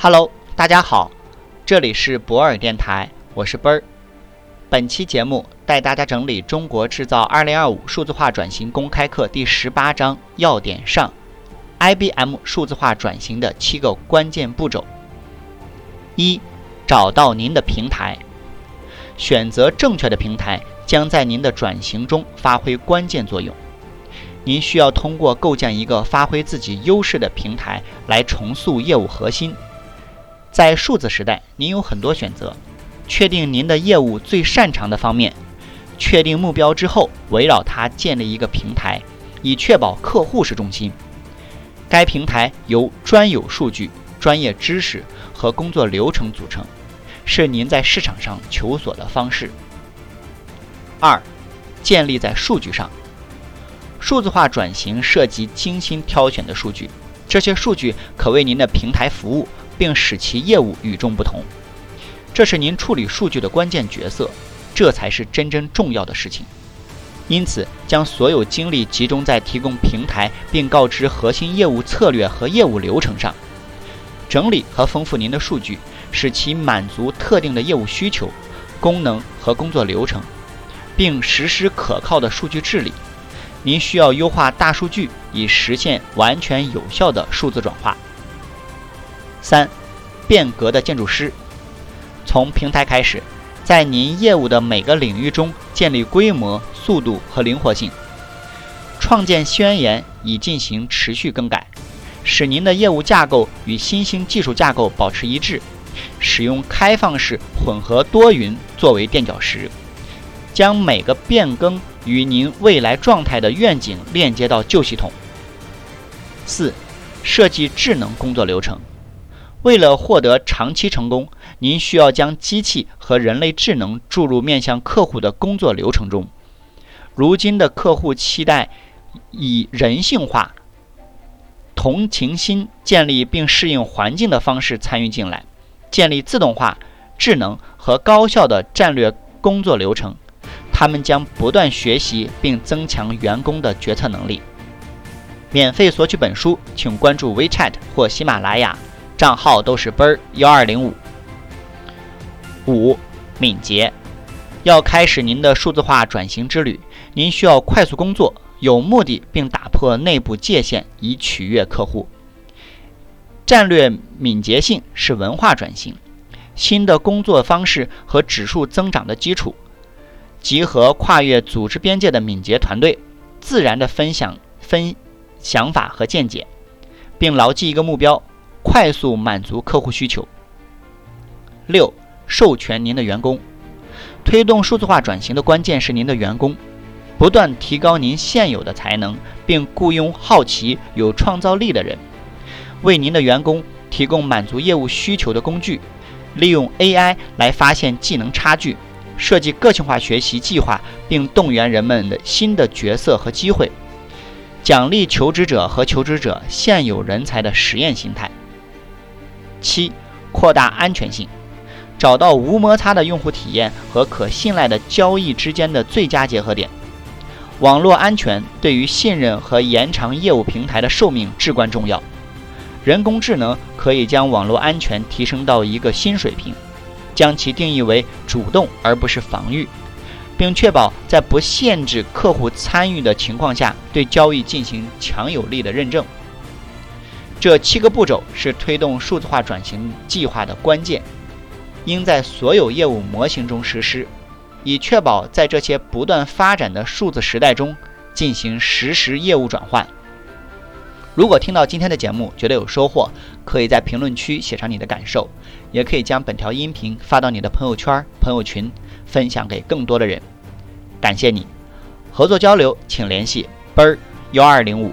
Hello，大家好，这里是博尔电台，我是奔儿。本期节目带大家整理《中国制造2025数字化转型公开课》第十八章要点上，IBM 数字化转型的七个关键步骤。一、找到您的平台，选择正确的平台，将在您的转型中发挥关键作用。您需要通过构建一个发挥自己优势的平台，来重塑业务核心。在数字时代，您有很多选择。确定您的业务最擅长的方面，确定目标之后，围绕它建立一个平台，以确保客户是中心。该平台由专有数据、专业知识和工作流程组成，是您在市场上求索的方式。二，建立在数据上。数字化转型涉及精心挑选的数据，这些数据可为您的平台服务。并使其业务与众不同，这是您处理数据的关键角色，这才是真正重要的事情。因此，将所有精力集中在提供平台并告知核心业务策略和业务流程上，整理和丰富您的数据，使其满足特定的业务需求、功能和工作流程，并实施可靠的数据治理。您需要优化大数据，以实现完全有效的数字转化。三，变革的建筑师，从平台开始，在您业务的每个领域中建立规模、速度和灵活性，创建宣言以进行持续更改，使您的业务架构与新兴技术架构保持一致，使用开放式混合多云作为垫脚石，将每个变更与您未来状态的愿景链接到旧系统。四，设计智能工作流程。为了获得长期成功，您需要将机器和人类智能注入面向客户的工作流程中。如今的客户期待以人性化、同情心建立并适应环境的方式参与进来，建立自动化、智能和高效的战略工作流程。他们将不断学习并增强员工的决策能力。免费索取本书，请关注 WeChat 或喜马拉雅。账号都是奔儿幺二零五五敏捷，要开始您的数字化转型之旅，您需要快速工作、有目的，并打破内部界限，以取悦客户。战略敏捷性是文化转型新的工作方式和指数增长的基础。集合跨越组织边界的敏捷团队，自然的分享分想法和见解，并牢记一个目标。快速满足客户需求。六、授权您的员工。推动数字化转型的关键是您的员工，不断提高您现有的才能，并雇佣好奇、有创造力的人，为您的员工提供满足业务需求的工具。利用 AI 来发现技能差距，设计个性化学习计划，并动员人们的新的角色和机会，奖励求职者和求职者现有人才的实验心态。七、扩大安全性，找到无摩擦的用户体验和可信赖的交易之间的最佳结合点。网络安全对于信任和延长业务平台的寿命至关重要。人工智能可以将网络安全提升到一个新水平，将其定义为主动而不是防御，并确保在不限制客户参与的情况下对交易进行强有力的认证。这七个步骤是推动数字化转型计划的关键，应在所有业务模型中实施，以确保在这些不断发展的数字时代中进行实时业务转换。如果听到今天的节目觉得有收获，可以在评论区写上你的感受，也可以将本条音频发到你的朋友圈、朋友群，分享给更多的人。感谢你，合作交流请联系奔儿幺二零五。